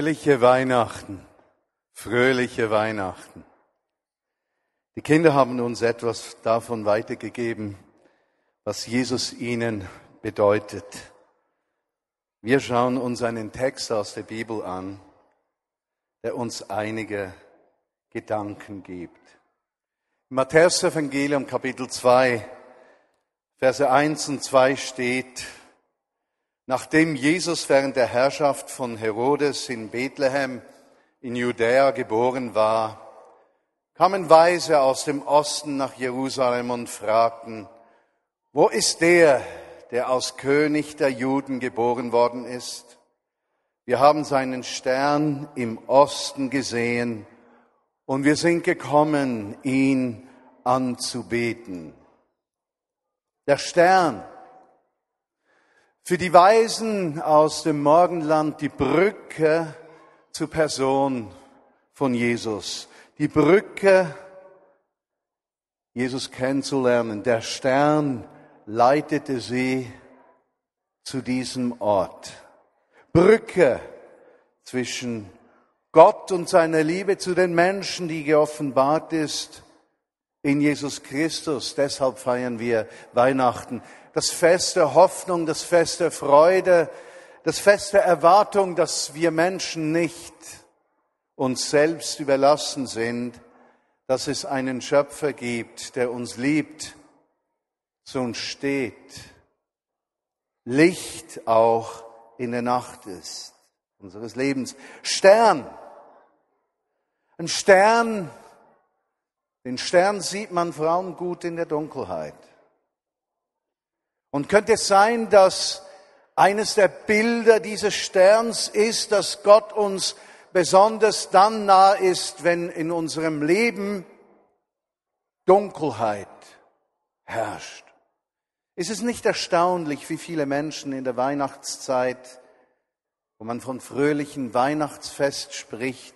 Fröhliche Weihnachten, fröhliche Weihnachten. Die Kinder haben uns etwas davon weitergegeben, was Jesus ihnen bedeutet. Wir schauen uns einen Text aus der Bibel an, der uns einige Gedanken gibt. Im Matthäus Evangelium Kapitel 2, Verse 1 und 2 steht, Nachdem Jesus während der Herrschaft von Herodes in Bethlehem in Judäa geboren war, kamen Weise aus dem Osten nach Jerusalem und fragten, wo ist der, der als König der Juden geboren worden ist? Wir haben seinen Stern im Osten gesehen und wir sind gekommen, ihn anzubeten. Der Stern für die Weisen aus dem Morgenland die Brücke zur Person von Jesus. Die Brücke, Jesus kennenzulernen. Der Stern leitete sie zu diesem Ort. Brücke zwischen Gott und seiner Liebe zu den Menschen, die geoffenbart ist in Jesus Christus. Deshalb feiern wir Weihnachten das Fest der Hoffnung, das Fest der Freude, das Fest der Erwartung, dass wir Menschen nicht uns selbst überlassen sind, dass es einen Schöpfer gibt, der uns liebt, zu uns steht, Licht auch in der Nacht ist unseres Lebens. Stern. Ein Stern, den Stern sieht man allem gut in der Dunkelheit. Und könnte es sein, dass eines der Bilder dieses Sterns ist, dass Gott uns besonders dann nah ist, wenn in unserem Leben Dunkelheit herrscht. Ist es nicht erstaunlich, wie viele Menschen in der Weihnachtszeit, wo man von fröhlichen Weihnachtsfest spricht,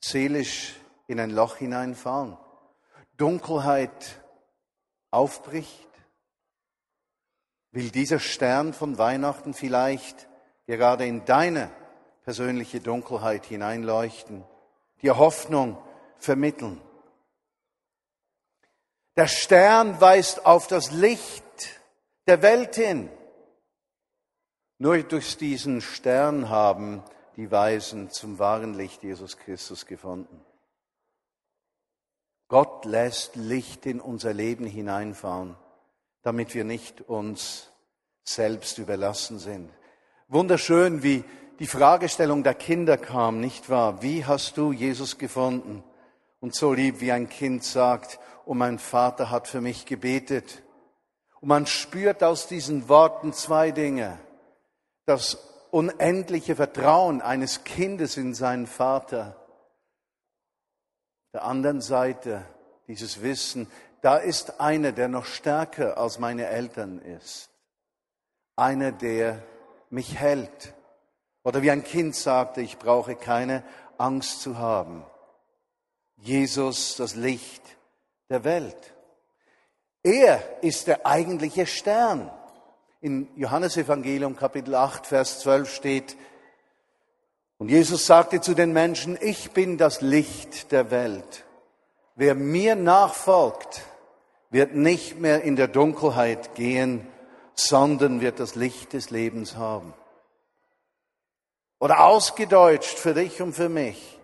seelisch in ein Loch hineinfallen? Dunkelheit aufbricht? Will dieser Stern von Weihnachten vielleicht gerade in deine persönliche Dunkelheit hineinleuchten, dir Hoffnung vermitteln. Der Stern weist auf das Licht der Welt hin. Nur durch diesen Stern haben die Weisen zum wahren Licht Jesus Christus gefunden. Gott lässt Licht in unser Leben hineinfahren damit wir nicht uns selbst überlassen sind. Wunderschön, wie die Fragestellung der Kinder kam, nicht wahr? Wie hast du Jesus gefunden? Und so lieb, wie ein Kind sagt, und mein Vater hat für mich gebetet. Und man spürt aus diesen Worten zwei Dinge. Das unendliche Vertrauen eines Kindes in seinen Vater. Der anderen Seite dieses Wissen, da ist einer, der noch stärker als meine Eltern ist. Einer, der mich hält. Oder wie ein Kind sagte, ich brauche keine Angst zu haben. Jesus, das Licht der Welt. Er ist der eigentliche Stern. In Johannesevangelium Kapitel 8, Vers 12 steht, und Jesus sagte zu den Menschen, ich bin das Licht der Welt. Wer mir nachfolgt, wird nicht mehr in der Dunkelheit gehen, sondern wird das Licht des Lebens haben. Oder ausgedeutscht für dich und für mich,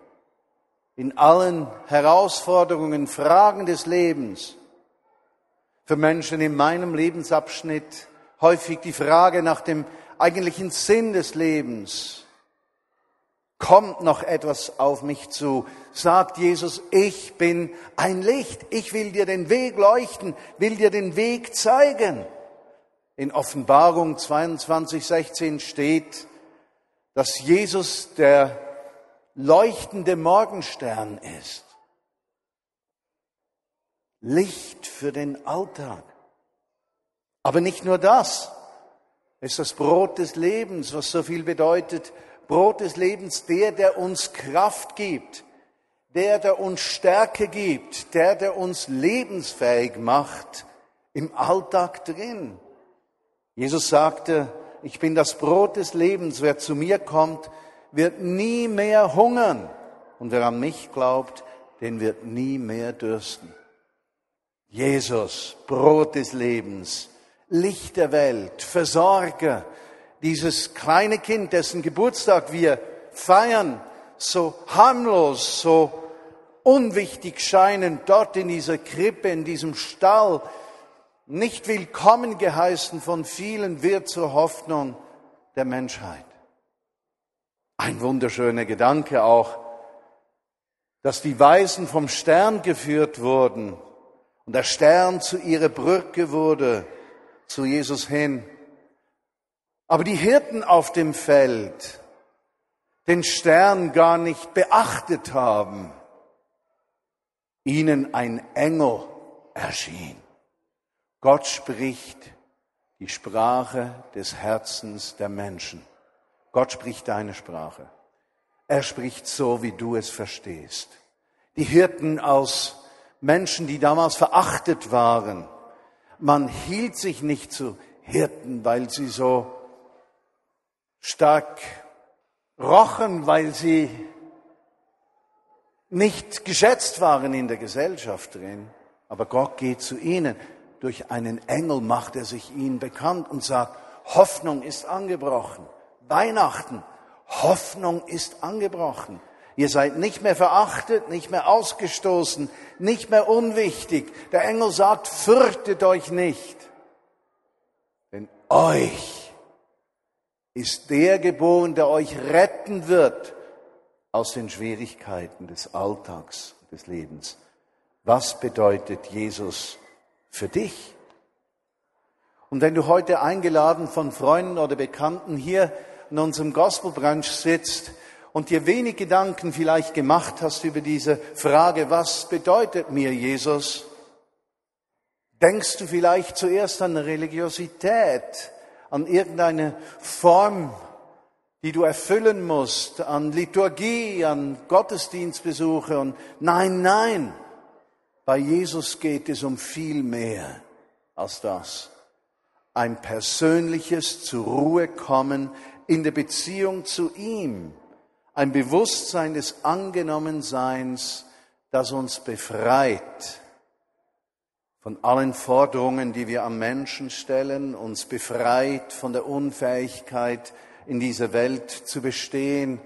in allen Herausforderungen, Fragen des Lebens, für Menschen in meinem Lebensabschnitt häufig die Frage nach dem eigentlichen Sinn des Lebens kommt noch etwas auf mich zu. Sagt Jesus, ich bin ein Licht. Ich will dir den Weg leuchten, will dir den Weg zeigen. In Offenbarung 22, 16 steht, dass Jesus der leuchtende Morgenstern ist. Licht für den Alltag. Aber nicht nur das. Es ist das Brot des Lebens, was so viel bedeutet Brot des Lebens, der, der uns Kraft gibt, der, der uns Stärke gibt, der, der uns lebensfähig macht im Alltag drin. Jesus sagte, ich bin das Brot des Lebens, wer zu mir kommt, wird nie mehr hungern. Und wer an mich glaubt, den wird nie mehr dürsten. Jesus, Brot des Lebens, Licht der Welt, Versorger, dieses kleine Kind, dessen Geburtstag wir feiern, so harmlos, so unwichtig scheinen, dort in dieser Krippe, in diesem Stall, nicht willkommen geheißen von vielen, wird zur Hoffnung der Menschheit. Ein wunderschöner Gedanke auch, dass die Weisen vom Stern geführt wurden und der Stern zu ihrer Brücke wurde, zu Jesus hin. Aber die Hirten auf dem Feld den Stern gar nicht beachtet haben, ihnen ein Engel erschien. Gott spricht die Sprache des Herzens der Menschen. Gott spricht deine Sprache. Er spricht so, wie du es verstehst. Die Hirten aus Menschen, die damals verachtet waren, man hielt sich nicht zu Hirten, weil sie so stark rochen, weil sie nicht geschätzt waren in der Gesellschaft drin. Aber Gott geht zu ihnen. Durch einen Engel macht er sich ihnen bekannt und sagt, Hoffnung ist angebrochen. Weihnachten, Hoffnung ist angebrochen. Ihr seid nicht mehr verachtet, nicht mehr ausgestoßen, nicht mehr unwichtig. Der Engel sagt, fürchtet euch nicht. Denn euch ist der geboren, der euch retten wird aus den Schwierigkeiten des Alltags, des Lebens. Was bedeutet Jesus für dich? Und wenn du heute eingeladen von Freunden oder Bekannten hier in unserem Gospelbranch sitzt und dir wenig Gedanken vielleicht gemacht hast über diese Frage, was bedeutet mir Jesus, denkst du vielleicht zuerst an Religiosität, an irgendeine Form, die du erfüllen musst, an Liturgie, an Gottesdienstbesuche und nein, nein, bei Jesus geht es um viel mehr als das. Ein persönliches zur Ruhe kommen in der Beziehung zu ihm. Ein Bewusstsein des Angenommenseins, das uns befreit von allen Forderungen, die wir am Menschen stellen, uns befreit von der Unfähigkeit, in dieser Welt zu bestehen,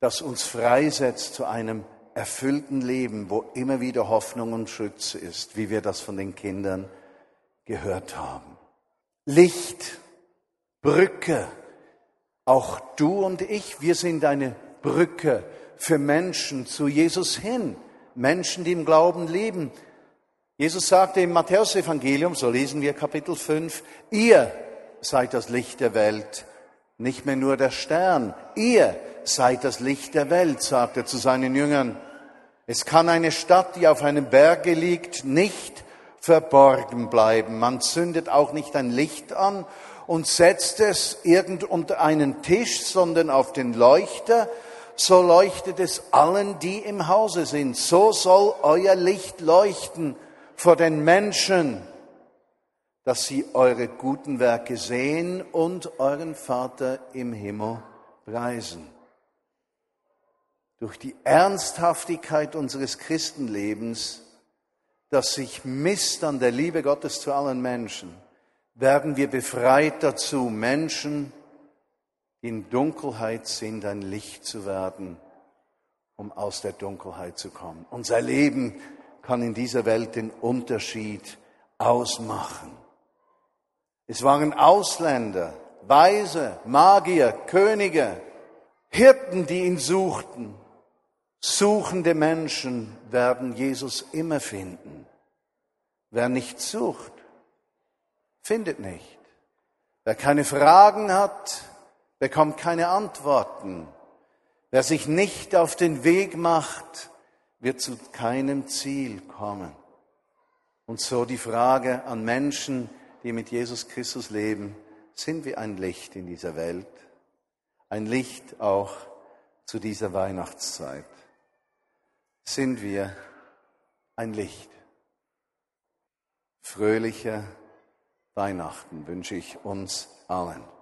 das uns freisetzt zu einem erfüllten Leben, wo immer wieder Hoffnung und Schutz ist, wie wir das von den Kindern gehört haben. Licht, Brücke, auch du und ich, wir sind eine Brücke für Menschen zu Jesus hin, Menschen, die im Glauben leben, Jesus sagte im Matthäusevangelium, so lesen wir Kapitel 5, ihr seid das Licht der Welt, nicht mehr nur der Stern, ihr seid das Licht der Welt, sagt er zu seinen Jüngern. Es kann eine Stadt, die auf einem Berge liegt, nicht verborgen bleiben. Man zündet auch nicht ein Licht an und setzt es irgend unter einen Tisch, sondern auf den Leuchter, so leuchtet es allen, die im Hause sind. So soll euer Licht leuchten vor den Menschen, dass sie eure guten Werke sehen und euren Vater im Himmel preisen. Durch die Ernsthaftigkeit unseres Christenlebens, das sich misst an der Liebe Gottes zu allen Menschen, werden wir befreit dazu, Menschen, in Dunkelheit sind, ein Licht zu werden, um aus der Dunkelheit zu kommen. Unser Leben kann in dieser Welt den Unterschied ausmachen. Es waren Ausländer, Weise, Magier, Könige, Hirten, die ihn suchten. Suchende Menschen werden Jesus immer finden. Wer nicht sucht, findet nicht. Wer keine Fragen hat, bekommt keine Antworten. Wer sich nicht auf den Weg macht, wird zu keinem Ziel kommen. Und so die Frage an Menschen, die mit Jesus Christus leben, sind wir ein Licht in dieser Welt? Ein Licht auch zu dieser Weihnachtszeit? Sind wir ein Licht? Fröhliche Weihnachten wünsche ich uns allen.